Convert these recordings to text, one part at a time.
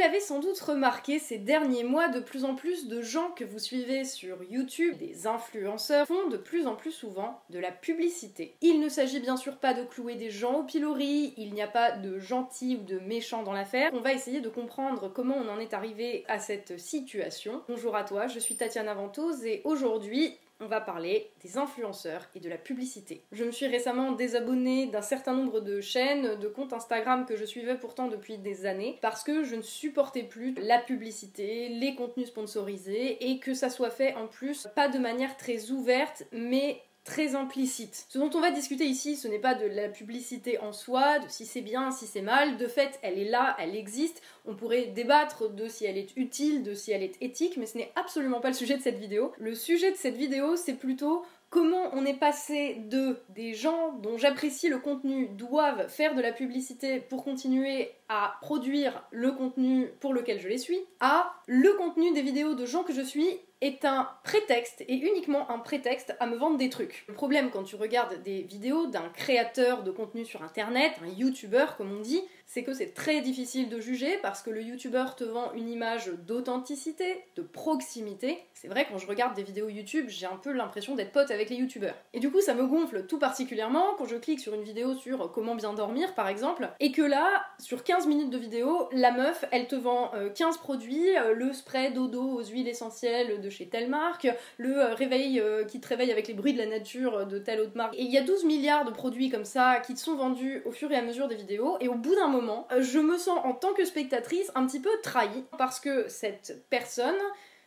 l'avez sans doute remarqué ces derniers mois, de plus en plus de gens que vous suivez sur YouTube, des influenceurs, font de plus en plus souvent de la publicité. Il ne s'agit bien sûr pas de clouer des gens au pilori, il n'y a pas de gentils ou de méchants dans l'affaire. On va essayer de comprendre comment on en est arrivé à cette situation. Bonjour à toi, je suis Tatiana Ventose et aujourd'hui, on va parler des influenceurs et de la publicité. Je me suis récemment désabonnée d'un certain nombre de chaînes, de comptes Instagram que je suivais pourtant depuis des années, parce que je ne supportais plus la publicité, les contenus sponsorisés, et que ça soit fait en plus pas de manière très ouverte, mais très implicite. Ce dont on va discuter ici, ce n'est pas de la publicité en soi, de si c'est bien, si c'est mal. De fait, elle est là, elle existe. On pourrait débattre de si elle est utile, de si elle est éthique, mais ce n'est absolument pas le sujet de cette vidéo. Le sujet de cette vidéo, c'est plutôt comment on est passé de des gens dont j'apprécie le contenu doivent faire de la publicité pour continuer à produire le contenu pour lequel je les suis, à le contenu des vidéos de gens que je suis est un prétexte et uniquement un prétexte à me vendre des trucs. Le problème quand tu regardes des vidéos d'un créateur de contenu sur internet, un youtubeur comme on dit, c'est que c'est très difficile de juger parce que le youtubeur te vend une image d'authenticité, de proximité. C'est vrai quand je regarde des vidéos YouTube, j'ai un peu l'impression d'être pote avec les youtubeurs. Et du coup, ça me gonfle tout particulièrement quand je clique sur une vidéo sur comment bien dormir par exemple et que là, sur 15 minutes de vidéo, la meuf, elle te vend 15 euh, produits, euh, le spray dodo aux huiles essentielles de chez telle marque, le euh, réveil qui te réveille avec les bruits de la nature de telle autre marque. Et il y a 12 milliards de produits comme ça qui te sont vendus au fur et à mesure des vidéos et au bout d'un moment euh, je me sens en tant que spectatrice un petit peu trahie parce que cette personne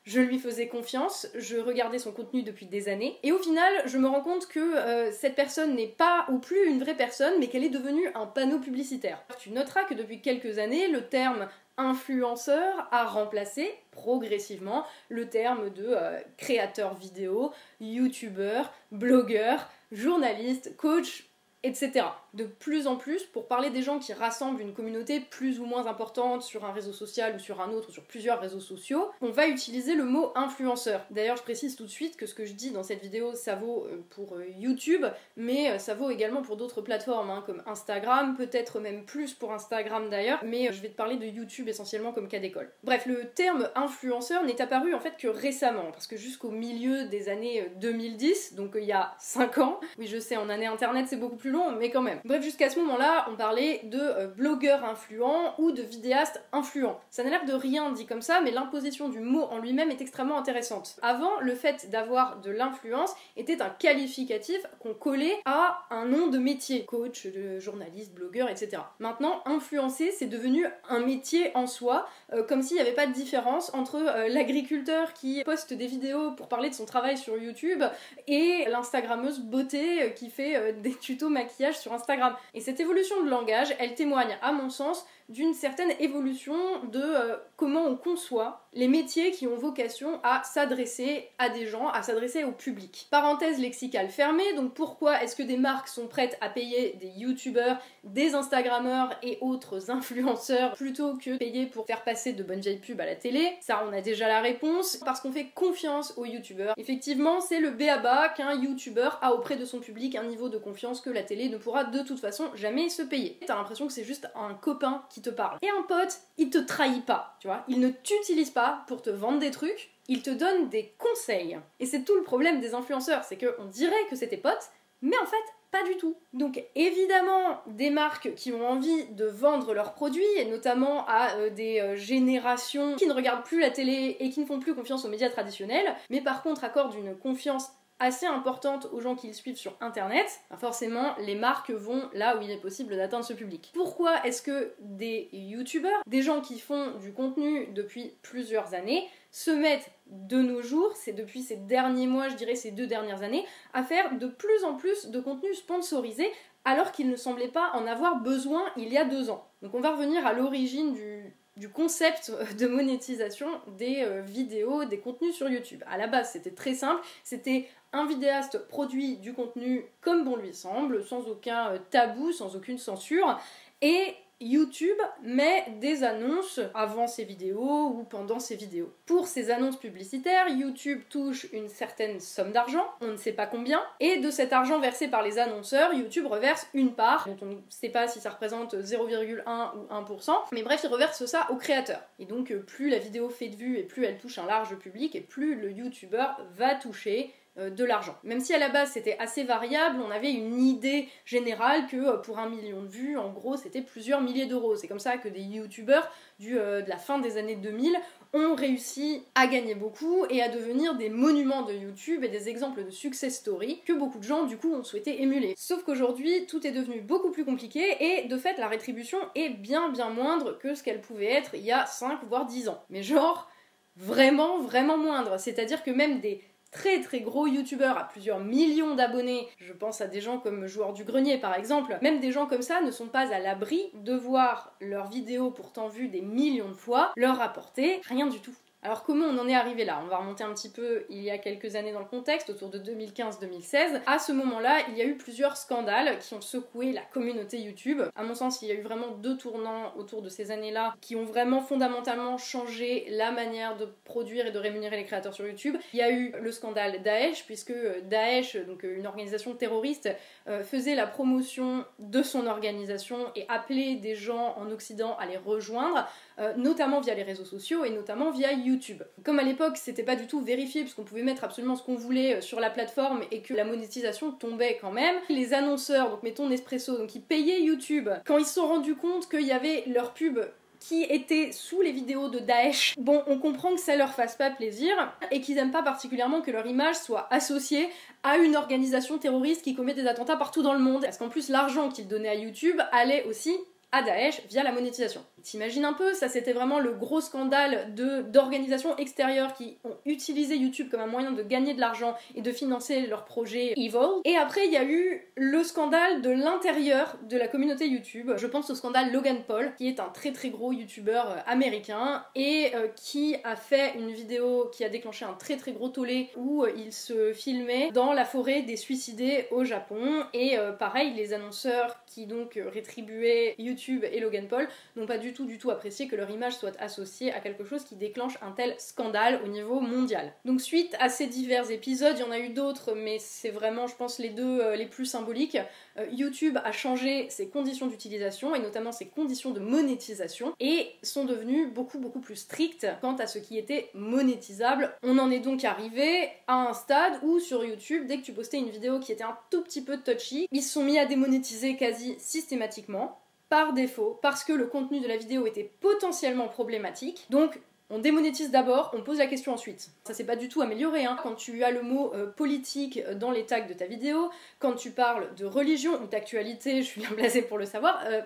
je lui faisais confiance, je regardais son contenu depuis des années, et au final, je me rends compte que euh, cette personne n'est pas ou plus une vraie personne, mais qu'elle est devenue un panneau publicitaire. Tu noteras que depuis quelques années, le terme influenceur a remplacé progressivement le terme de euh, créateur vidéo, youtubeur, blogueur, journaliste, coach, etc. De plus en plus, pour parler des gens qui rassemblent une communauté plus ou moins importante sur un réseau social ou sur un autre, sur plusieurs réseaux sociaux, on va utiliser le mot influenceur. D'ailleurs, je précise tout de suite que ce que je dis dans cette vidéo, ça vaut euh, pour euh, YouTube, mais euh, ça vaut également pour d'autres plateformes, hein, comme Instagram, peut-être même plus pour Instagram d'ailleurs, mais je vais te parler de YouTube essentiellement comme cas d'école. Bref, le terme influenceur n'est apparu en fait que récemment, parce que jusqu'au milieu des années 2010, donc il y a 5 ans, oui je sais, en année internet c'est beaucoup plus mais quand même. Bref, jusqu'à ce moment-là, on parlait de euh, blogueurs influents ou de vidéastes influents. Ça n'a l'air de rien dit comme ça, mais l'imposition du mot en lui-même est extrêmement intéressante. Avant, le fait d'avoir de l'influence était un qualificatif qu'on collait à un nom de métier, coach, journaliste, blogueur, etc. Maintenant, influencer, c'est devenu un métier en soi, euh, comme s'il n'y avait pas de différence entre euh, l'agriculteur qui poste des vidéos pour parler de son travail sur YouTube et l'instagrammeuse beauté qui fait des tutos maquillage sur Instagram. Et cette évolution de langage, elle témoigne, à mon sens, d'une certaine évolution de euh, comment on conçoit les métiers qui ont vocation à s'adresser à des gens, à s'adresser au public. Parenthèse lexicale fermée, donc pourquoi est-ce que des marques sont prêtes à payer des youtubeurs, des instagrammeurs et autres influenceurs plutôt que payer pour faire passer de bonnes vieilles pubs à la télé? Ça, on a déjà la réponse, parce qu'on fait confiance aux youtubeurs. Effectivement, c'est le béaba qu'un youtubeur a auprès de son public un niveau de confiance que la télé ne pourra de toute façon jamais se payer. T'as l'impression que c'est juste un copain qui te parle. Et un pote, il te trahit pas, tu vois. Il ne t'utilise pas pour te vendre des trucs, il te donne des conseils. Et c'est tout le problème des influenceurs, c'est qu'on dirait que c'est tes potes, mais en fait, pas du tout. Donc évidemment, des marques qui ont envie de vendre leurs produits, et notamment à euh, des euh, générations qui ne regardent plus la télé et qui ne font plus confiance aux médias traditionnels, mais par contre accordent une confiance assez importante aux gens qui le suivent sur internet, ben forcément les marques vont là où il est possible d'atteindre ce public. Pourquoi est-ce que des youtubeurs, des gens qui font du contenu depuis plusieurs années, se mettent de nos jours, c'est depuis ces derniers mois, je dirais ces deux dernières années, à faire de plus en plus de contenu sponsorisé alors qu'ils ne semblaient pas en avoir besoin il y a deux ans? Donc on va revenir à l'origine du, du concept de monétisation des euh, vidéos, des contenus sur YouTube. À la base, c'était très simple, c'était un vidéaste produit du contenu comme bon lui semble, sans aucun euh, tabou, sans aucune censure, et YouTube met des annonces avant ses vidéos ou pendant ses vidéos. Pour ces annonces publicitaires, YouTube touche une certaine somme d'argent, on ne sait pas combien, et de cet argent versé par les annonceurs, YouTube reverse une part, on ne sait pas si ça représente 0,1 ou 1%, mais bref, il reverse ça au créateur. Et donc, euh, plus la vidéo fait de vues et plus elle touche un large public, et plus le YouTuber va toucher de l'argent. Même si à la base c'était assez variable, on avait une idée générale que euh, pour un million de vues, en gros, c'était plusieurs milliers d'euros. C'est comme ça que des youtubeurs euh, de la fin des années 2000 ont réussi à gagner beaucoup et à devenir des monuments de YouTube et des exemples de success story que beaucoup de gens du coup ont souhaité émuler. Sauf qu'aujourd'hui, tout est devenu beaucoup plus compliqué et de fait, la rétribution est bien bien moindre que ce qu'elle pouvait être il y a 5 voire 10 ans. Mais genre, vraiment, vraiment moindre. C'est-à-dire que même des très très gros youtubeurs à plusieurs millions d'abonnés, je pense à des gens comme Joueur du Grenier par exemple, même des gens comme ça ne sont pas à l'abri de voir leurs vidéos pourtant vues des millions de fois leur rapporter rien du tout. Alors comment on en est arrivé là? On va remonter un petit peu il y a quelques années dans le contexte, autour de 2015-2016. À ce moment-là, il y a eu plusieurs scandales qui ont secoué la communauté YouTube. À mon sens, il y a eu vraiment deux tournants autour de ces années-là qui ont vraiment fondamentalement changé la manière de produire et de rémunérer les créateurs sur YouTube. Il y a eu le scandale Daesh, puisque Daesh, donc une organisation terroriste, euh, faisait la promotion de son organisation et appelait des gens en Occident à les rejoindre, euh, notamment via les réseaux sociaux et notamment via YouTube. Comme à l'époque c'était pas du tout vérifié puisqu'on pouvait mettre absolument ce qu'on voulait euh, sur la plateforme et que la monétisation tombait quand même, les annonceurs, donc mettons Nespresso, donc ils payaient YouTube, quand ils se sont rendus compte qu'il y avait leur pub qui étaient sous les vidéos de Daesh, bon, on comprend que ça leur fasse pas plaisir et qu'ils aiment pas particulièrement que leur image soit associée à une organisation terroriste qui commet des attentats partout dans le monde. Parce qu'en plus, l'argent qu'ils donnaient à YouTube allait aussi à Daesh via la monétisation. T'imagines un peu, ça c'était vraiment le gros scandale d'organisations extérieures qui ont utilisé YouTube comme un moyen de gagner de l'argent et de financer leurs projets evil. Et après il y a eu le scandale de l'intérieur de la communauté YouTube. Je pense au scandale Logan Paul, qui est un très très gros YouTuber euh, américain et euh, qui a fait une vidéo qui a déclenché un très très gros tollé où euh, il se filmait dans la forêt des suicidés au Japon. Et pareil, les annonceurs qui donc rétribuaient YouTube et Logan Paul n'ont pas du tout du tout apprécié que leur image soit associée à quelque chose qui déclenche un tel scandale au niveau mondial. Donc suite à ces divers épisodes, il y en a eu d'autres, mais c'est vraiment, je pense, les deux euh, les plus symboliques. Euh, YouTube a changé ses conditions d'utilisation et notamment ses conditions de monétisation et sont devenus beaucoup beaucoup plus strictes quant à ce qui était monétisable. On en est donc arrivé à un stade où sur YouTube, dès que tu postais une vidéo qui était un tout petit peu touchy, ils se sont mis à démonétiser quasi systématiquement par défaut parce que le contenu de la vidéo était potentiellement problématique. Donc on démonétise d'abord, on pose la question ensuite. Ça s'est pas du tout amélioré. Hein. Quand tu as le mot euh, politique dans les tags de ta vidéo, quand tu parles de religion ou d'actualité, je suis bien blasée pour le savoir, euh,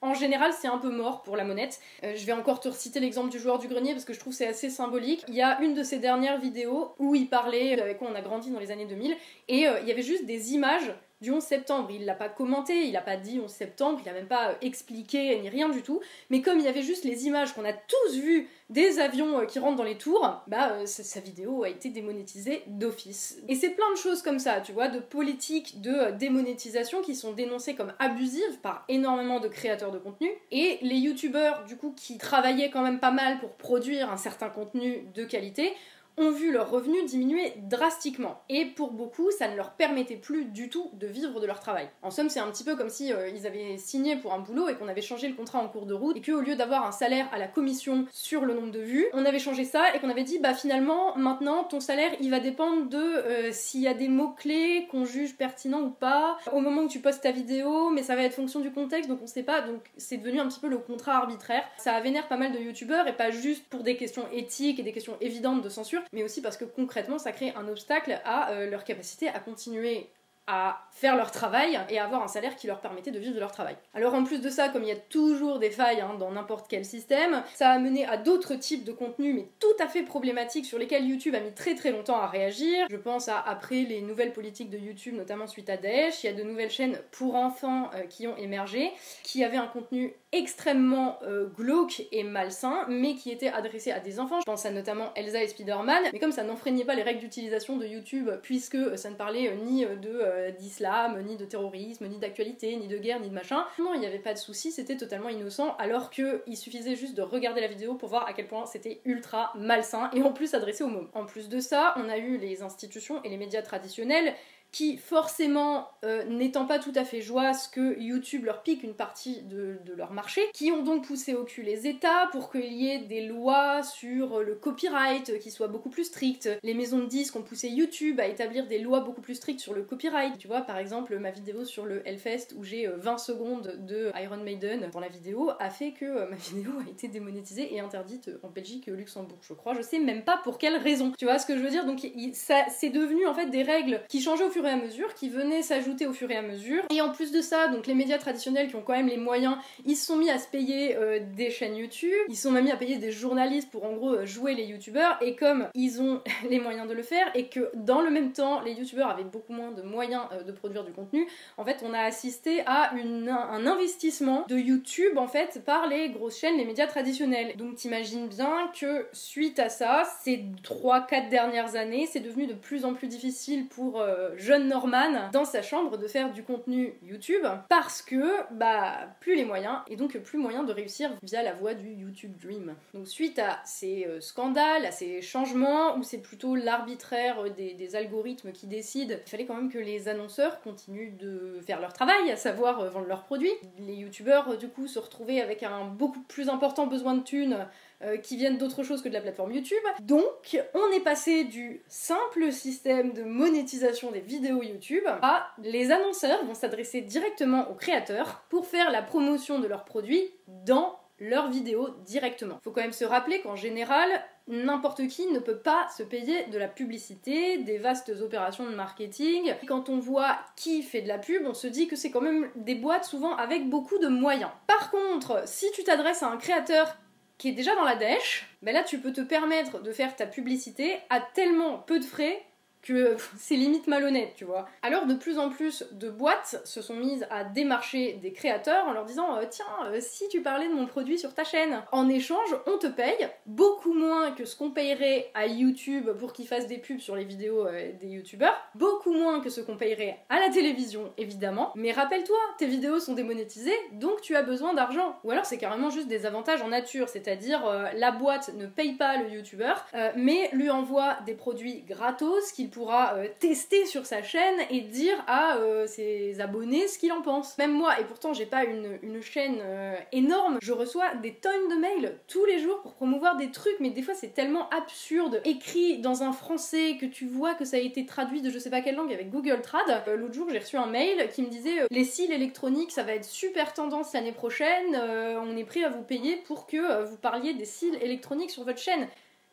en général, c'est un peu mort pour la monette. Euh, je vais encore te reciter l'exemple du joueur du grenier parce que je trouve c'est assez symbolique. Il y a une de ses dernières vidéos où il parlait avec quoi on a grandi dans les années 2000 et il y avait juste des images du 11 septembre. Il l'a pas commenté, il n'a pas dit 11 septembre, il a même pas euh, expliqué ni rien du tout. Mais comme il y avait juste les images qu'on a tous vues des avions euh, qui rentrent dans les tours, bah euh, sa, vidéo a été démonétisée d'office. Et c'est plein de choses comme ça, tu vois, de politiques de démonétisation qui sont dénoncées comme abusives par énormément de créateurs de contenu. Et les youtubeurs, du coup, qui travaillaient quand même pas mal pour produire un certain contenu de qualité, ont vu leurs revenus diminuer drastiquement. Et pour beaucoup, ça ne leur permettait plus du tout de vivre de leur travail. En somme, c'est un petit peu comme si euh, ils avaient signé pour un boulot et qu'on avait changé le contrat en cours de route et qu'au lieu d'avoir un salaire à la commission sur le nombre de vues, on avait changé ça et qu'on avait dit bah finalement maintenant ton salaire il va dépendre de euh, s'il y a des mots-clés qu'on juge pertinents ou pas au moment où tu postes ta vidéo, mais ça va être fonction du contexte donc on sait pas donc c'est devenu un petit peu le contrat arbitraire. Ça vénère pas mal de youtubeurs et pas juste pour des questions éthiques et des questions évidentes de censure, mais aussi parce que concrètement ça crée un obstacle à euh, leur capacité à continuer à faire leur travail et avoir un salaire qui leur permettait de vivre de leur travail. Alors en plus de ça, comme il y a toujours des failles hein, dans n'importe quel système, ça a mené à d'autres types de contenus mais tout à fait problématiques sur lesquels YouTube a mis très très longtemps à réagir. Je pense à après les nouvelles politiques de YouTube, notamment suite à Daesh, il y a de nouvelles chaînes pour enfants euh, qui ont émergé, qui avaient un contenu extrêmement euh, glauque et malsain, mais qui était adressé à des enfants. Je pense à notamment Elsa et Spider-Man, mais comme ça n'enfreignait pas les règles d'utilisation de YouTube, puisque ça ne parlait ni de d'islam, ni de terrorisme, ni d'actualité, ni de guerre, ni de machin, non, il n'y avait pas de souci, c'était totalement innocent, alors qu'il suffisait juste de regarder la vidéo pour voir à quel point c'était ultra malsain et en plus adressé aux mômes. En plus de ça, on a eu les institutions et les médias traditionnels qui forcément euh, n'étant pas tout à fait joie que YouTube leur pique une partie de, leur marché, qui ont donc poussé au cul les États pour qu'il y ait des lois sur le copyright qui soient beaucoup plus strictes. Les maisons de disques ont poussé YouTube à établir des lois beaucoup plus strictes sur le copyright. Tu vois, par exemple, ma vidéo sur le Hellfest où j'ai 20 euh, secondes de Iron Maiden dans la vidéo a fait que euh, ma vidéo a été démonétisée et interdite en Belgique et au Luxembourg, je crois. Je sais même pas pour quelle raison. Tu vois ce que je veux dire? Donc ça c'est devenu en fait des règles qui changeaient au fur à mesure, qui venaient s'ajouter au fur et à mesure. Et en plus de ça, donc les médias traditionnels qui ont quand même les moyens, ils se sont mis à se payer euh, des chaînes YouTube, ils sont même mis à payer des journalistes pour en gros euh, jouer les youtubeurs. Et comme ils ont les moyens de le faire et que dans le même temps les youtubeurs avaient beaucoup moins de moyens euh, de produire du contenu, en fait on a assisté à une, un investissement de YouTube en fait par les grosses chaînes, les médias traditionnels. Donc t'imagines bien que suite à ça, ces 3-4 dernières années, c'est devenu de plus en plus difficile pour jeunes Norman dans sa chambre de faire du contenu YouTube parce que bah plus les moyens et donc plus moyen de réussir via la voie du YouTube Dream. Donc suite à ces euh, scandales, à ces changements où c'est plutôt l'arbitraire des, algorithmes qui décident, il fallait quand même que les annonceurs continuent de faire leur travail, à savoir euh, vendre leurs produits. Les youtubeurs euh, du coup se retrouvaient avec un beaucoup plus important besoin de thunes euh, qui viennent d'autre chose que de la plateforme YouTube. Donc, on est passé du simple système de monétisation des vidéos YouTube à les annonceurs vont s'adresser directement aux créateurs pour faire la promotion de leurs produits dans leurs vidéos directement. Faut quand même se rappeler qu'en général, n'importe qui ne peut pas se payer de la publicité, des vastes opérations de marketing. Quand on voit qui fait de la pub, on se dit que c'est quand même des boîtes souvent avec beaucoup de moyens. Par contre, si tu t'adresses à un créateur qui est déjà dans la dèche, ben là tu peux te permettre de faire ta publicité à tellement peu de frais que c'est limite malhonnête, tu vois. Alors de plus en plus de boîtes se sont mises à démarcher des créateurs en leur disant euh, tiens, euh, si tu parlais de mon produit sur ta chaîne, en échange, on te paye beaucoup moins que ce qu'on payerait à YouTube pour qu'ils fassent des pubs sur les vidéos euh, des youtubeurs, beaucoup moins que ce qu'on payerait à la télévision évidemment, mais rappelle-toi, tes vidéos sont démonétisées, donc tu as besoin d'argent. Ou alors c'est carrément juste des avantages en nature, c'est-à-dire la boîte ne paye pas le youtubeur, mais lui envoie des produits gratos qu'il pourra euh, tester sur sa chaîne et dire à euh, ses abonnés ce qu'il en pense. Même moi, et pourtant j'ai pas une, chaîne euh, énorme, je reçois des tonnes de mails tous les jours pour promouvoir des trucs, mais des fois c'est tellement absurde, écrit dans un français que tu vois que ça a été traduit de je sais pas quelle langue avec Google Trad. L'autre jour j'ai reçu un mail qui me disait les cils électroniques ça va être super tendance l'année prochaine, on est prêt à vous payer pour que vous parliez des cils électroniques sur votre chaîne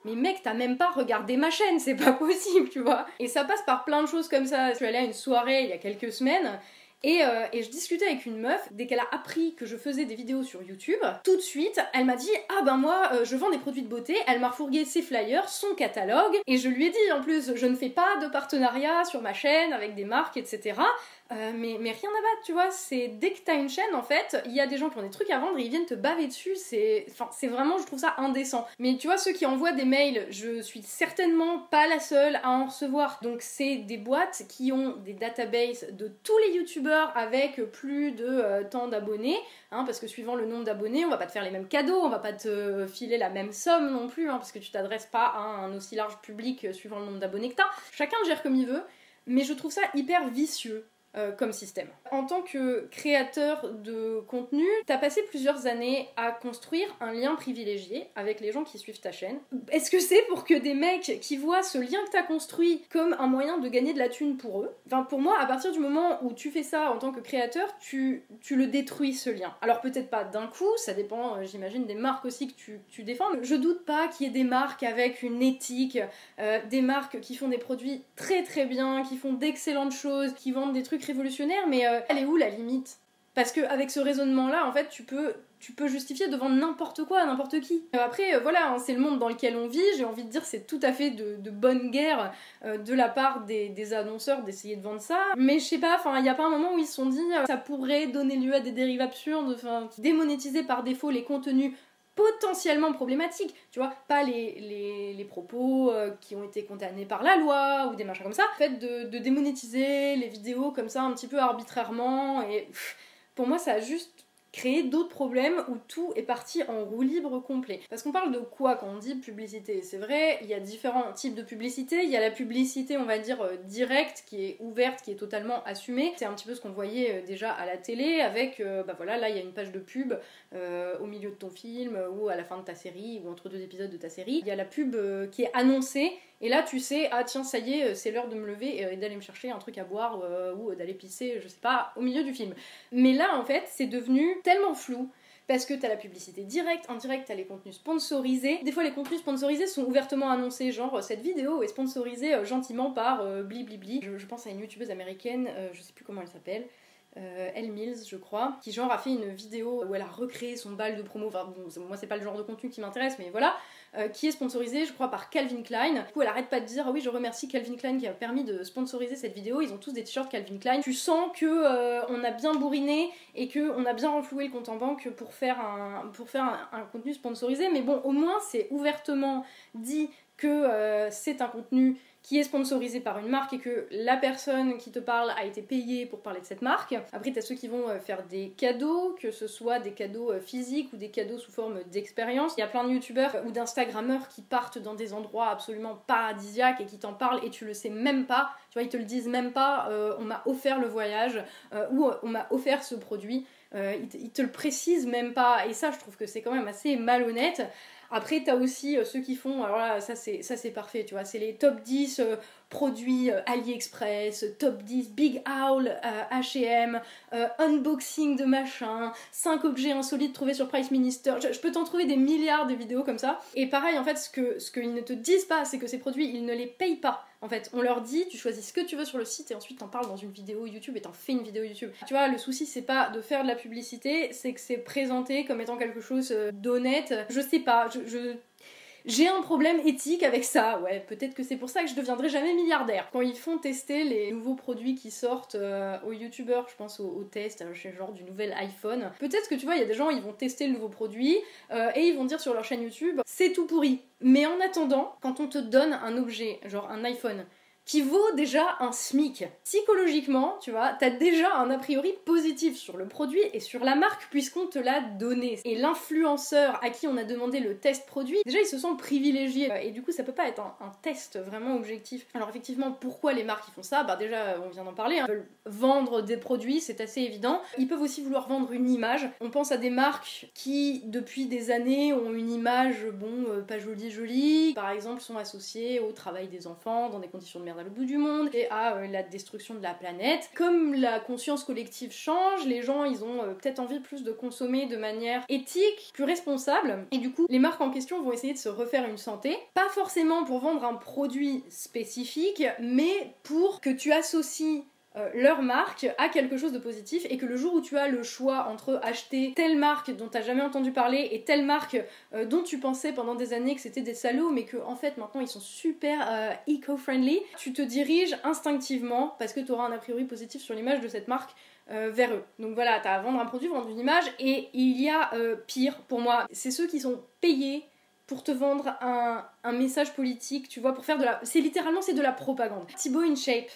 mais mec, t'as même pas regardé ma chaîne, c'est pas possible, tu vois. Et ça passe par plein de choses comme ça. Je suis allée à une soirée il y a quelques semaines. Et, euh, et, je discutais avec une meuf, dès qu'elle a appris que je faisais des vidéos sur YouTube, tout de suite, elle m'a dit Ah ben moi, euh, je vends des produits de beauté. Elle m'a refourgué ses flyers, son catalogue, et je lui ai dit en plus, je ne fais pas de partenariat sur ma chaîne avec des marques, etc. Euh, mais, rien à battre, tu vois. C'est dès que t'as une chaîne, en fait, il y a des gens qui ont des trucs à vendre et ils viennent te baver dessus. C'est vraiment, je trouve ça indécent. Mais tu vois, ceux qui envoient des mails, je suis certainement pas la seule à en recevoir. Donc c'est des boîtes qui ont des databases de tous les youtubeurs avec plus de euh, tant d'abonnés, hein, parce que suivant le nombre d'abonnés, on va pas te faire les mêmes cadeaux, on va pas te filer la même somme non plus, hein, parce que tu t'adresses pas à un aussi large public suivant le nombre d'abonnés que t'as. Chacun gère comme il veut. Mais je trouve ça hyper vicieux. Euh, comme système. En tant que créateur de contenu, t'as passé plusieurs années à construire un lien privilégié avec les gens qui suivent ta chaîne. Est-ce que c'est pour que des mecs qui voient ce lien que t'as construit comme un moyen de gagner de la thune pour eux? Enfin, pour moi, à partir du moment où tu fais ça en tant que créateur, tu, tu le détruis ce lien. Alors peut-être pas d'un coup, ça dépend, euh, j'imagine, des marques aussi que tu, tu défends. Je doute pas qu'il y ait des marques avec une éthique, euh, des marques qui font des produits très très bien, qui font d'excellentes choses, qui vendent des trucs révolutionnaire, mais euh, elle est où la limite? Parce qu'avec ce raisonnement-là, en fait, tu peux tu peux justifier devant n'importe quoi, n'importe qui. Euh, après, voilà, hein, c'est le monde dans lequel on vit, j'ai envie de dire c'est tout à fait de, bonne guerre de la part des, annonceurs d'essayer de vendre ça, mais je sais pas, enfin, il n'y a pas un moment où ils se sont dit ça pourrait donner lieu à des dérives absurdes, enfin, démonétiser par défaut les contenus potentiellement problématiques, tu vois, pas les, les, propos euh, qui ont été condamnés par la loi ou des machins comme ça. Le fait de, démonétiser les vidéos comme ça un petit peu arbitrairement, et pour moi ça a juste créer d'autres problèmes où tout est parti en roue libre complet. Parce qu'on parle de quoi quand on dit publicité? C'est vrai, il y a différents types de publicité. Il y a la publicité, on va dire, euh, directe, qui est ouverte, qui est totalement assumée. C'est un petit peu ce qu'on voyait euh, déjà à la télé avec, euh, bah voilà, là il y a une page de pub au milieu de ton film ou à la fin de ta série ou entre deux épisodes de ta série. Il y a la pub qui est annoncée et là, tu sais, ah tiens, ça y est, c'est l'heure de me lever et d'aller me chercher un truc à boire euh, ou d'aller pisser, je sais pas, au milieu du film. Mais là, en fait, c'est devenu tellement flou parce que t'as la publicité directe, indirect, t'as les contenus sponsorisés. Des fois, les contenus sponsorisés sont ouvertement annoncés, genre cette vidéo est sponsorisée euh, gentiment par euh, Bliblibli. Je, pense à une youtubeuse américaine, je sais plus comment elle s'appelle. Elle Mills, je crois, qui genre a fait une vidéo où elle a recréé son bal de promo. Enfin, bon, moi, c'est pas le genre de contenu qui m'intéresse, mais voilà. Euh, qui est sponsorisé, je crois, par Calvin Klein. Du coup, elle arrête pas de dire ah oui, je remercie Calvin Klein qui a permis de sponsoriser cette vidéo. Ils ont tous des t-shirts Calvin Klein. Tu sens que euh, on a bien bourriné et que on a bien renfloué le compte en banque pour faire un, contenu sponsorisé. Mais bon, au moins c'est ouvertement dit que euh, c'est un contenu qui est sponsorisé par une marque et que la personne qui te parle a été payée pour parler de cette marque. Après, t'as ceux qui vont euh, faire des cadeaux, que ce soit des cadeaux euh, physiques ou des cadeaux sous forme d'expérience. Il y a plein de youtubeurs ou d'instagrammeurs qui partent dans des endroits absolument paradisiaques et qui t'en parlent et tu le sais même pas. Tu vois, ils te le disent même pas. On m'a offert le voyage ou on m'a offert ce produit. ils, te, le précisent même pas. Et ça, je trouve que c'est quand même assez malhonnête. Après, t'as aussi euh, ceux qui font, alors là, ça c'est, parfait, tu vois, c'est les top 10 euh, produits euh, AliExpress, top 10 Big Owl, H&M, unboxing de machin, 5 objets insolites trouvés sur Price Minister. Je, peux t'en trouver des milliards de vidéos comme ça. Et pareil, en fait, ce que ce qu'ils ne te disent pas, c'est que ces produits, ils ne les payent pas. En fait, on leur dit, tu choisis ce que tu veux sur le site et ensuite t'en parles dans une vidéo YouTube et t'en fais une vidéo YouTube. Tu vois, le souci c'est pas de faire de la publicité, c'est que c'est présenté comme étant quelque chose d'honnête. Je sais pas, je, j'ai un problème éthique avec ça, ouais, peut-être que c'est pour ça que je deviendrai jamais milliardaire. Quand ils font tester les nouveaux produits qui sortent euh, aux youtubeurs, je pense au, test, euh, genre du nouvel iPhone, peut-être que tu vois, il y a des gens, ils vont tester le nouveau produit et ils vont dire sur leur chaîne YouTube, c'est tout pourri. Mais en attendant, quand on te donne un objet, genre un iPhone, qui vaut déjà un SMIC. Psychologiquement, tu vois, t'as déjà un a priori positif sur le produit et sur la marque puisqu'on te l'a donné. Et l'influenceur à qui on a demandé le test produit, déjà ils se sentent privilégiés et du coup ça peut pas être un, test vraiment objectif. Alors effectivement, pourquoi les marques ils font ça? Bah déjà, on vient d'en parler, hein. ils veulent vendre des produits, c'est assez évident. Ils peuvent aussi vouloir vendre une image. On pense à des marques qui depuis des années ont une image, bon, euh, pas jolie jolie, par exemple sont associées au travail des enfants dans des conditions de à bout du monde et à euh, la destruction de la planète. Comme la conscience collective change, les gens ils ont euh, peut-être envie plus de consommer de manière éthique, plus responsable et du coup les marques en question vont essayer de se refaire une santé, pas forcément pour vendre un produit spécifique, mais pour que tu associes euh, leur marque a quelque chose de positif et que le jour où tu as le choix entre acheter telle marque dont tu n'as jamais entendu parler et telle marque euh, dont tu pensais pendant des années que c'était des salauds mais que en fait maintenant ils sont super euh, eco-friendly, tu te diriges instinctivement parce que tu auras un a priori positif sur l'image de cette marque vers eux. Donc voilà, tu as à vendre un produit, vendre une image et il y a pire pour moi, c'est ceux qui sont payés pour te vendre un, un, message politique, tu vois, pour faire de la... C'est littéralement, c'est de la propagande. Thibaut InShape,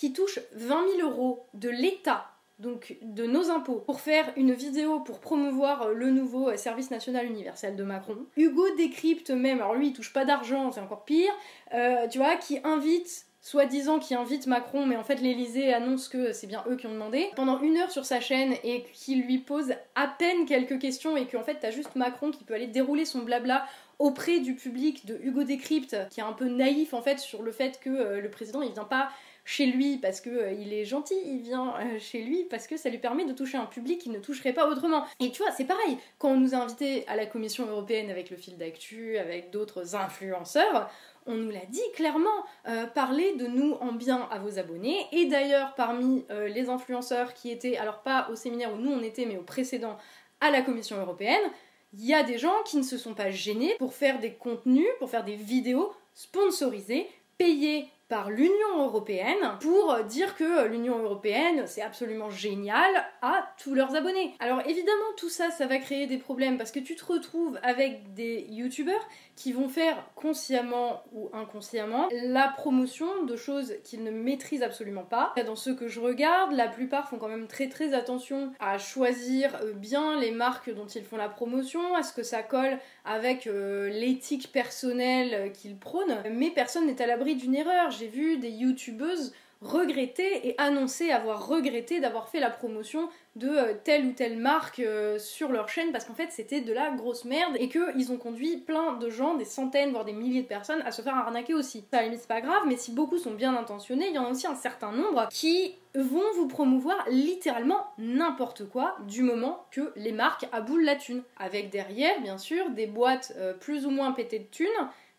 qui touche 20 000 euros de l'État donc de nos impôts, pour faire une vidéo pour promouvoir euh, le nouveau euh, service national universel de Macron. Hugo décrypte même, alors lui il touche pas d'argent, c'est encore pire, euh, tu vois, qui invite soi-disant qui invite Macron, mais en fait l'Elysée annonce que c'est bien eux qui ont demandé, pendant une heure sur sa chaîne et qui lui pose à peine quelques questions et qu'en fait t'as juste Macron qui peut aller dérouler son blabla auprès du public de Hugo Décrypte, qui est un peu naïf en fait sur le fait que le président il vient pas chez lui parce que euh, il est gentil, il vient euh, chez lui parce que ça lui permet de toucher un public qu'il ne toucherait pas autrement. Et tu vois, c'est pareil, quand on nous a invités à la Commission européenne avec le fil d'actu, avec d'autres influenceurs, on nous l'a dit clairement, euh, parlez de nous en bien à vos abonnés. Et d'ailleurs, parmi les influenceurs qui étaient, alors pas au séminaire où nous on était, mais au précédent, à la Commission européenne, il y a des gens qui ne se sont pas gênés pour faire des contenus, pour faire des vidéos sponsorisées, payées par l'Union européenne pour dire que l'Union européenne c'est absolument génial à tous leurs abonnés. Alors évidemment tout ça ça va créer des problèmes parce que tu te retrouves avec des youtubeurs qui vont faire consciemment ou inconsciemment la promotion de choses qu'ils ne maîtrisent absolument pas. Dans ceux que je regarde, la plupart font quand même très très attention à choisir euh, bien les marques dont ils font la promotion, à ce que ça colle avec euh, l'éthique personnelle qu'ils prônent, mais personne n'est à l'abri d'une erreur j'ai vu des youtubeuses regretter et annoncer avoir regretté d'avoir fait la promotion de euh, telle ou telle marque euh, sur leur chaîne parce qu'en fait c'était de la grosse merde et qu'ils ont conduit plein de gens, des centaines voire des milliers de personnes à se faire arnaquer aussi. Ça limite c'est pas grave mais si beaucoup sont bien intentionnés, il y en a aussi un certain nombre qui vont vous promouvoir littéralement n'importe quoi du moment que les marques aboulent la thune. Avec derrière bien sûr des boîtes euh, plus ou moins pétées de thunes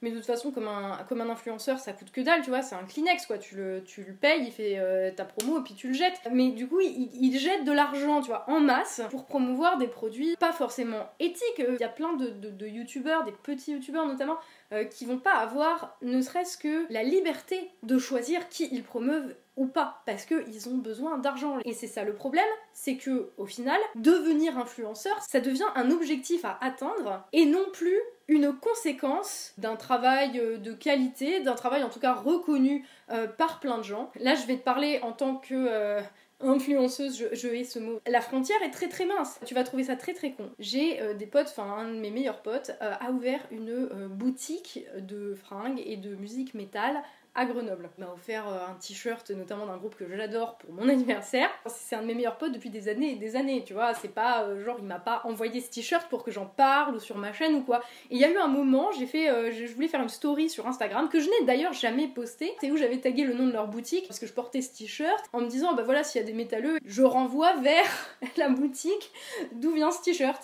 mais de toute façon, comme un, comme influenceur, ça coûte que dalle, tu vois, c'est un Kleenex, quoi. Tu le, tu le payes, il fait euh, ta promo et puis tu le jettes. Mais du coup, il, jette de l'argent, tu vois, en masse pour promouvoir des produits pas forcément éthiques. Il y a plein de, de, de youtubeurs, des petits youtubeurs notamment, euh, qui vont pas avoir ne serait-ce que la liberté de choisir qui ils promeuvent ou pas parce qu'ils ont besoin d'argent et c'est ça le problème c'est que au final devenir influenceur ça devient un objectif à atteindre et non plus une conséquence d'un travail euh, de qualité d'un travail en tout cas reconnu euh, par plein de gens là je vais te parler en tant que influenceuse, je, hais ce mot. La frontière est très très mince. Tu vas trouver ça très très con. J'ai euh, des potes, enfin un de mes meilleurs potes euh, a ouvert une euh, boutique de fringues et de musique métal à Grenoble. Il m'a offert euh, un t-shirt notamment d'un groupe que j'adore pour mon anniversaire. C'est un de mes meilleurs potes depuis des années et des années, tu vois. C'est pas euh, genre il m'a pas envoyé ce t-shirt pour que j'en parle ou sur ma chaîne ou quoi. Et il y a eu un moment, j'ai fait, euh, je voulais faire une story sur Instagram que je n'ai d'ailleurs jamais posté. C'est où j'avais tagué le nom de leur boutique parce que je portais ce t-shirt en me disant bah voilà s'il y a des métalleux, je renvoie vers la boutique d'où vient ce t-shirt.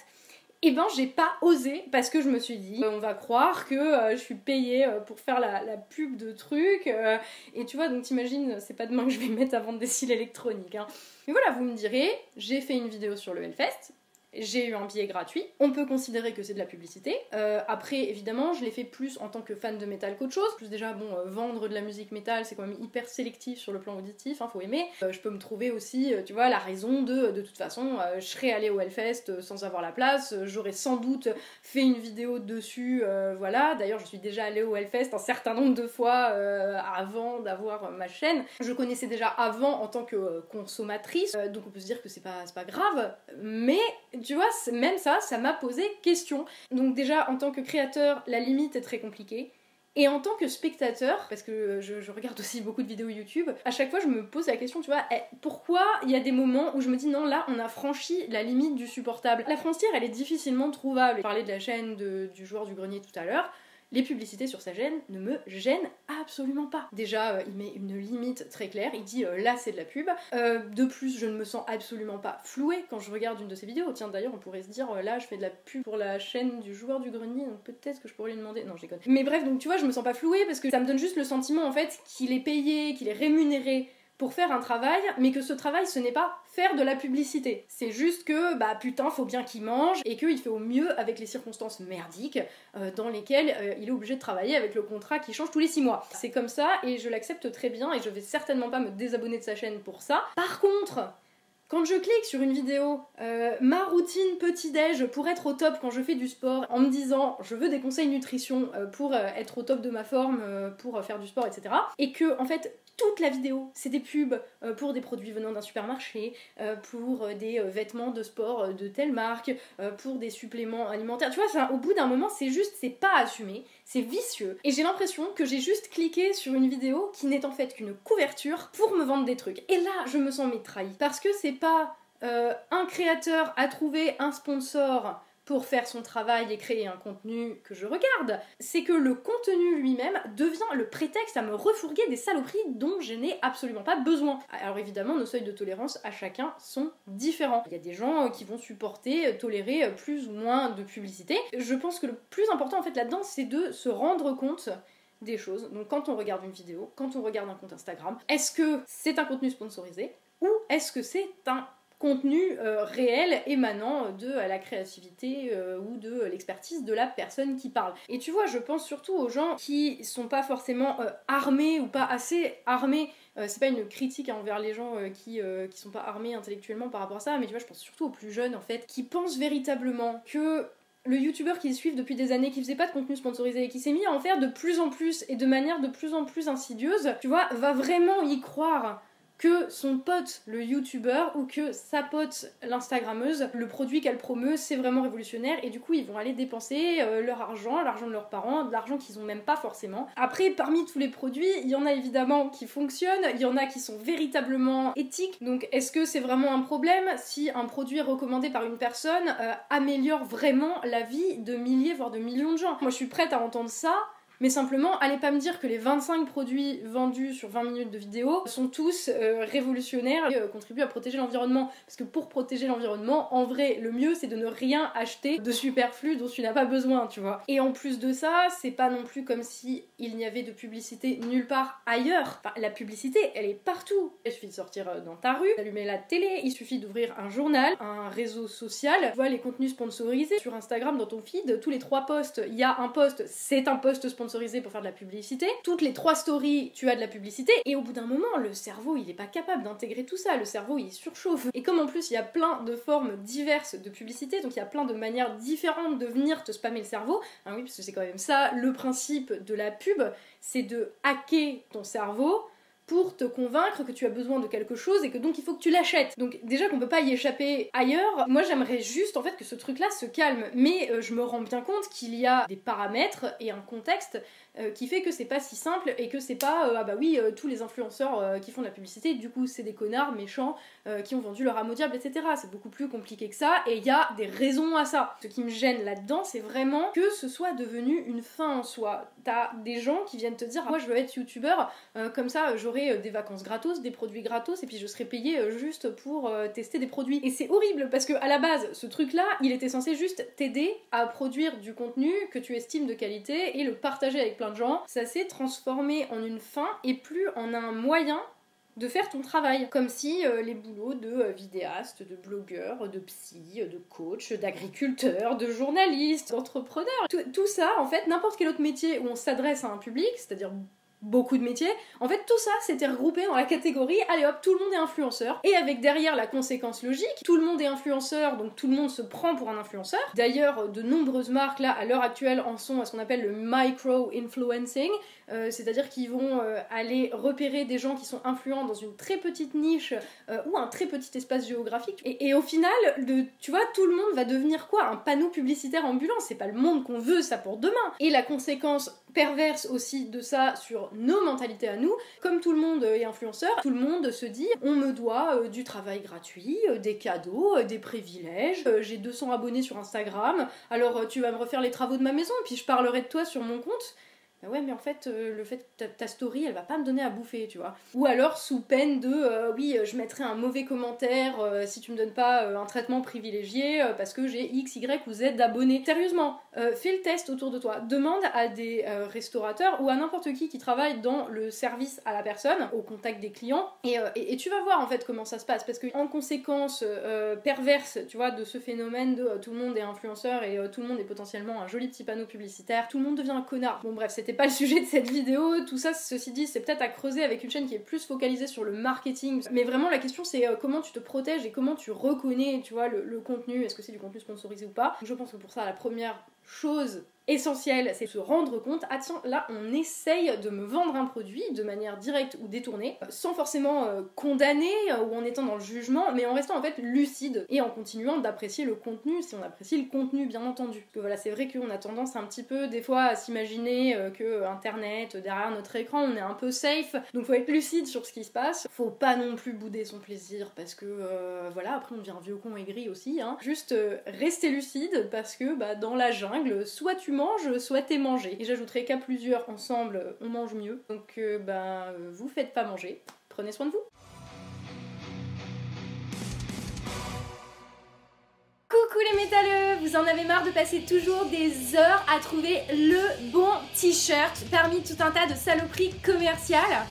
Et eh ben j'ai pas osé parce que je me suis dit on va croire que euh, je suis payée euh, pour faire la, pub de trucs euh, et tu vois donc t'imagines c'est pas demain que je vais mettre à vendre des cils électroniques hein. mais voilà vous me direz j'ai fait une vidéo sur le Hellfest j'ai eu un billet gratuit. On peut considérer que c'est de la publicité. Euh, après, évidemment, je l'ai fait plus en tant que fan de métal qu'autre chose. Plus déjà, bon, euh, vendre de la musique métal, c'est quand même hyper sélectif sur le plan auditif, hein, faut aimer. Euh, je peux me trouver aussi, tu vois, la raison de, de toute façon, je serais allée au Hellfest sans avoir la place, j'aurais sans doute fait une vidéo dessus, voilà. D'ailleurs, je suis déjà allée au Hellfest un certain nombre de fois avant d'avoir ma chaîne. Je connaissais déjà avant en tant que consommatrice, donc on peut se dire que c'est pas, pas grave, mais tu vois, même ça, ça m'a posé question. Donc déjà, en tant que créateur, la limite est très compliquée. Et en tant que spectateur, parce que je, regarde aussi beaucoup de vidéos YouTube, à chaque fois je me pose la question, tu vois, eh, pourquoi il y a des moments où je me dis non, là on a franchi la limite du supportable? La frontière elle est difficilement trouvable. Je parlais de la chaîne du joueur du grenier tout à l'heure les publicités sur sa chaîne ne me gênent absolument pas. Déjà, euh, il met une limite très claire, il dit euh, là c'est de la pub. Euh, de plus, je ne me sens absolument pas flouée quand je regarde une de ses vidéos. Tiens, d'ailleurs, on pourrait se dire là je fais de la pub pour la chaîne du joueur du grenier, donc peut-être que je pourrais lui demander. Non, je déconne. Mais bref, donc tu vois, je me sens pas flouée parce que ça me donne juste le sentiment en fait qu'il est payé, qu'il est rémunéré pour faire un travail, mais que ce travail, ce n'est pas faire de la publicité. C'est juste que, bah putain, faut bien qu'il mange et qu'il fait au mieux avec les circonstances merdiques euh, dans lesquelles euh, il est obligé de travailler avec le contrat qui change tous les 6 mois. C'est comme ça et je l'accepte très bien et je vais certainement pas me désabonner de sa chaîne pour ça. Par contre, quand je clique sur une vidéo, euh, ma routine petit-déj pour être au top quand je fais du sport, en me disant je veux des conseils nutrition pour être au top de ma forme, pour faire du sport, etc. Et que en fait toute la vidéo, c'est des pubs euh, pour des produits venant d'un supermarché, euh, pour euh, des vêtements de sport de telle marque, pour des suppléments alimentaires. Tu vois, au bout d'un moment, c'est juste, c'est pas assumé, c'est vicieux. Et j'ai l'impression que j'ai juste cliqué sur une vidéo qui n'est en fait qu'une couverture pour me vendre des trucs. Et là, je me sens trahi. Parce que c'est pas un créateur a trouvé un sponsor pour faire son travail et créer un contenu que je regarde, c'est que le contenu lui-même devient le prétexte à me refourguer des saloperies dont je n'ai absolument pas besoin. Alors évidemment, nos seuils de tolérance à chacun sont différents. Il y a des gens euh, qui vont supporter, euh, tolérer euh, plus ou moins de publicité. Je pense que le plus important en fait là-dedans, c'est de se rendre compte des choses. Donc quand on regarde une vidéo, quand on regarde un compte Instagram, est-ce que c'est un contenu sponsorisé ou est-ce que c'est un contenu euh, réel émanant de la créativité euh, ou de l'expertise de la personne qui parle. Et tu vois, je pense surtout aux gens qui sont pas forcément euh, armés ou pas assez armés. c'est pas une critique envers les gens qui, qui sont pas armés intellectuellement par rapport à ça, mais tu vois, je pense surtout aux plus jeunes en fait, qui pensent véritablement que le youtubeur qu'ils suivent depuis des années, qui faisait pas de contenu sponsorisé et qui s'est mis à en faire de plus en plus et de manière de plus en plus insidieuse, tu vois, va vraiment y croire que son pote, le youtubeur, ou que sa pote, l'instagrammeuse, le produit qu'elle promeut, c'est vraiment révolutionnaire, et du coup, ils vont aller dépenser euh, leur argent, l'argent de leurs parents, de l'argent qu'ils ont même pas forcément. Après, parmi tous les produits, il y en a évidemment qui fonctionnent, il y en a qui sont véritablement éthiques, donc est-ce que c'est vraiment un problème si un produit recommandé par une personne euh, améliore vraiment la vie de milliers, voire de millions de gens? Moi, je suis prête à entendre ça, mais simplement, allez pas me dire que les 25 produits vendus sur 20 minutes de vidéo sont tous euh, révolutionnaires et euh, contribuent à protéger l'environnement. Parce que pour protéger l'environnement, en vrai, le mieux c'est de ne rien acheter de superflu dont tu n'as pas besoin, tu vois. Et en plus de ça, c'est pas non plus comme si il n'y avait de publicité nulle part ailleurs. La publicité, elle est partout. Il suffit de sortir euh, dans ta rue, d'allumer la télé, il suffit d'ouvrir un journal, un réseau social, tu vois les contenus sponsorisés sur Instagram dans ton feed, tous les trois posts, il y a un post, c'est un post sponsorisé pour faire de la publicité. Toutes les trois stories, tu as de la publicité. Et au bout d'un moment, le cerveau, il est pas capable d'intégrer tout ça. Le cerveau, il surchauffe. Et comme en plus, il y a plein de formes diverses de publicité, donc il y a plein de manières différentes de venir te spammer le cerveau. Ah oui, parce que c'est quand même ça le principe de la pub, c'est de hacker ton cerveau pour te convaincre que tu as besoin de quelque chose et que donc il faut que tu l'achètes. Donc déjà qu'on peut pas y échapper ailleurs, moi j'aimerais juste en fait que ce truc là se calme, mais euh, je me rends bien compte qu'il y a des paramètres et un contexte euh, qui fait que c'est pas si simple et que c'est pas euh, ah bah oui euh, tous les influenceurs qui font de la publicité du coup c'est des connards méchants qui ont vendu leur âme diable etc c'est beaucoup plus compliqué que ça et il y a des raisons à ça. Ce qui me gêne là-dedans c'est vraiment que ce soit devenu une fin en soi. T'as des gens qui viennent te dire moi je veux être youtubeur comme ça j'aurai des vacances gratos des produits gratos et puis je serai payé juste pour tester des produits. Et c'est horrible parce que à la base ce truc là il était censé juste t'aider à produire du contenu que tu estimes de qualité et le partager avec plein ça s'est transformé en une fin et plus en un moyen de faire ton travail. Comme si euh, les boulots de euh, vidéaste, de blogueur, de psy, de coach, d'agriculteur, de journaliste, d'entrepreneur, tout, ça, en fait, n'importe quel autre métier où on s'adresse à un public, c'est-à-dire beaucoup de métiers. En fait, tout ça s'était regroupé dans la catégorie allez hop, tout le monde est influenceur. Et avec derrière la conséquence logique, tout le monde est influenceur, donc tout le monde se prend pour un influenceur. D'ailleurs, de nombreuses marques là, à l'heure actuelle, en sont à ce qu'on appelle le micro-influencing, euh, c'est-à-dire qu'ils vont euh, aller repérer des gens qui sont influents dans une très petite niche euh, ou un très petit espace géographique. Et, au final, tu vois, tout le monde va devenir quoi? Un panneau publicitaire ambulant. C'est pas le monde qu'on veut ça pour demain. Et la conséquence perverse aussi de ça sur nos mentalités à nous, comme tout le monde est influenceur, tout le monde se dit on me doit du travail gratuit, des cadeaux, des privilèges, j'ai 200 abonnés sur Instagram, alors tu vas me refaire les travaux de ma maison, puis je parlerai de toi sur mon compte. Bah ouais, mais en fait, euh, le fait que ta, story, elle va pas me donner à bouffer, tu vois. Ou alors sous peine de, euh, oui, je mettrai un mauvais commentaire euh, si tu me donnes pas un traitement privilégié parce que j'ai X, Y ou Z d'abonnés. Sérieusement, fais le test autour de toi. Demande à des restaurateurs ou à n'importe qui qui travaille dans le service à la personne, au contact des clients, et, et, tu vas voir en fait comment ça se passe. Parce que en conséquence perverse, tu vois, de ce phénomène de tout le monde est influenceur et tout le monde est potentiellement un joli petit panneau publicitaire, tout le monde devient un connard. Bon bref, c'est c'était pas le sujet de cette vidéo. Tout ça, ceci dit, c'est peut-être à creuser avec une chaîne qui est plus focalisée sur le marketing. Mais vraiment, la question c'est euh, comment tu te protèges et comment tu reconnais, tu vois, le, le contenu? Est-ce que c'est du contenu sponsorisé ou pas? Je pense que pour ça, la première chose essentiel, c'est se rendre compte, ah tiens, là on essaye de me vendre un produit de manière directe ou détournée, sans forcément euh, condamner euh, ou en étant dans le jugement, mais en restant en fait lucide et en continuant d'apprécier le contenu, si on apprécie le contenu bien entendu. Parce que voilà, c'est vrai qu'on a tendance un petit peu des fois à s'imaginer euh, que internet, derrière notre écran, on est un peu safe, donc faut être lucide sur ce qui se passe. Faut pas non plus bouder son plaisir parce que voilà, après on devient vieux con aigri aussi, hein. Juste rester lucide parce que bah, dans la jungle, soit tu mange, souhaitez manger. Et j'ajouterai qu'à plusieurs ensemble, on mange mieux. Donc euh, ben, vous faites pas manger. Prenez soin de vous. Coucou les métalleux Vous en avez marre de passer toujours des heures à trouver le bon t-shirt parmi tout un tas de saloperies commerciales?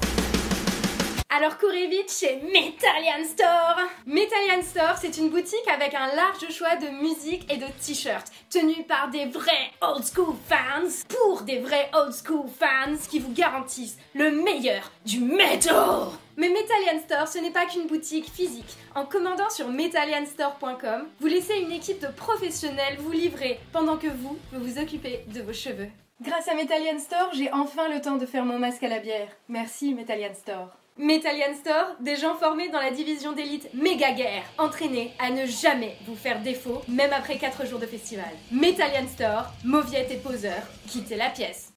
Alors courez vite chez Metallian Store Metallian Store, c'est une boutique avec un large choix de musique et de t-shirts, tenus par des vrais old school fans, pour des vrais old school fans qui vous garantissent le meilleur du metal mais Metallian Store, ce n'est pas qu'une boutique physique. En commandant sur metallianstore.com, vous laissez une équipe de professionnels vous livrer pendant que vous, vous vous occupez de vos cheveux. Grâce à Metallian Store, j'ai enfin le temps de faire mon masque à la bière. Merci Metallian Store. Metallian Store, des gens formés dans la division d'élite méga guerre, entraînés à ne jamais vous faire défaut, même après 4 jours de festival. Metallian Store, Mauviette et Poseur, quittez la pièce.